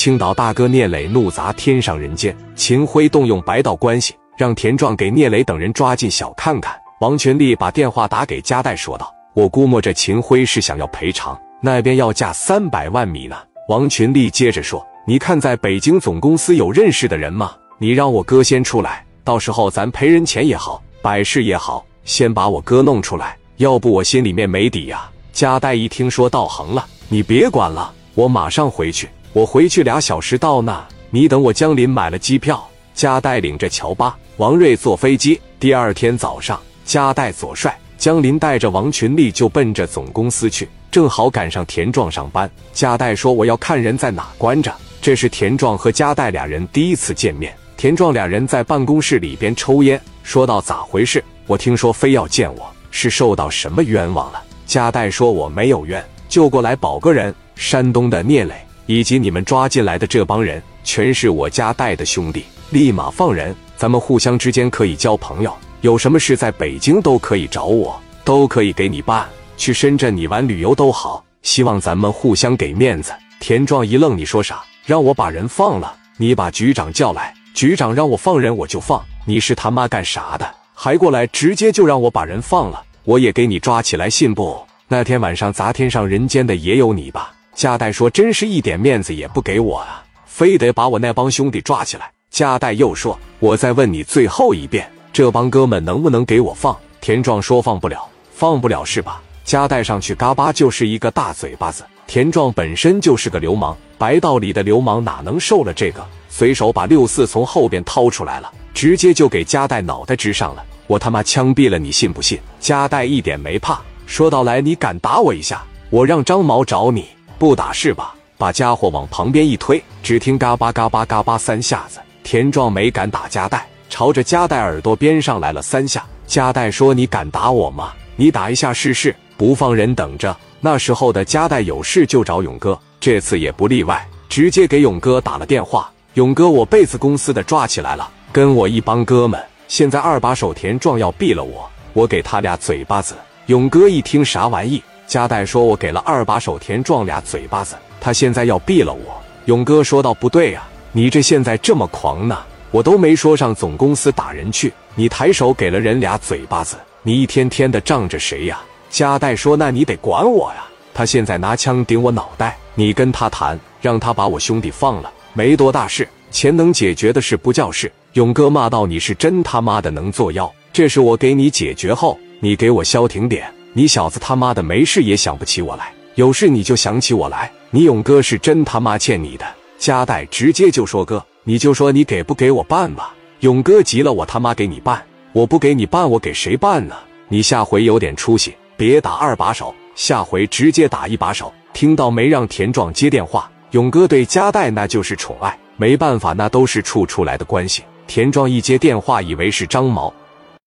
青岛大哥聂磊怒砸天上人间，秦辉动用白道关系，让田壮给聂磊等人抓进小看看。王群力把电话打给加代，说道：“我估摸着秦辉是想要赔偿，那边要价三百万米呢。”王群力接着说：“你看在北京总公司有认识的人吗？你让我哥先出来，到时候咱赔人钱也好，摆事也好，先把我哥弄出来，要不我心里面没底呀。”加代一听说道：“横了，你别管了，我马上回去。”我回去俩小时到那，你等我。江林买了机票，加代领着乔巴、王瑞坐飞机。第二天早上，加代、左帅、江林带着王群力就奔着总公司去，正好赶上田壮上班。加代说：“我要看人在哪关着。”这是田壮和加代俩人第一次见面。田壮俩人在办公室里边抽烟，说到：“咋回事？我听说非要见我，是受到什么冤枉了？”加代说：“我没有冤，就过来保个人。山东的聂磊。”以及你们抓进来的这帮人，全是我家带的兄弟，立马放人。咱们互相之间可以交朋友，有什么事在北京都可以找我，都可以给你办。去深圳你玩旅游都好，希望咱们互相给面子。田壮一愣，你说啥？让我把人放了？你把局长叫来，局长让我放人我就放。你是他妈干啥的？还过来直接就让我把人放了？我也给你抓起来，信不？那天晚上砸天上人间的也有你吧？加代说：“真是一点面子也不给我啊，非得把我那帮兄弟抓起来。”加代又说：“我再问你最后一遍，这帮哥们能不能给我放？”田壮说：“放不了，放不了是吧？”加代上去嘎巴就是一个大嘴巴子。田壮本身就是个流氓，白道里的流氓哪能受了这个？随手把六四从后边掏出来了，直接就给加代脑袋支上了。我他妈枪毙了你，信不信？加代一点没怕，说道：“来，你敢打我一下，我让张毛找你。”不打是吧？把家伙往旁边一推，只听嘎巴嘎巴嘎巴三下子。田壮没敢打加代，朝着加代耳朵边上来了三下。加代说：“你敢打我吗？你打一下试试。”不放人等着。那时候的加代有事就找勇哥，这次也不例外，直接给勇哥打了电话。勇哥，我被子公司的抓起来了，跟我一帮哥们，现在二把手田壮要毙了我，我给他俩嘴巴子。勇哥一听啥玩意？加代说：“我给了二把手田壮俩嘴巴子，他现在要毙了我。”勇哥说道：“不对呀，你这现在这么狂呢？我都没说上总公司打人去，你抬手给了人俩嘴巴子，你一天天的仗着谁呀？”加代说：“那你得管我呀！他现在拿枪顶我脑袋，你跟他谈，让他把我兄弟放了，没多大事，钱能解决的事不叫事。”勇哥骂道：“你是真他妈的能作妖！这事我给你解决后，你给我消停点。”你小子他妈的没事也想不起我来，有事你就想起我来。你勇哥是真他妈欠你的。加代直接就说哥，你就说你给不给我办吧。勇哥急了，我他妈给你办，我不给你办，我给谁办呢？你下回有点出息，别打二把手，下回直接打一把手。听到没？让田壮接电话。勇哥对加代那就是宠爱，没办法，那都是处出来的关系。田壮一接电话，以为是张毛，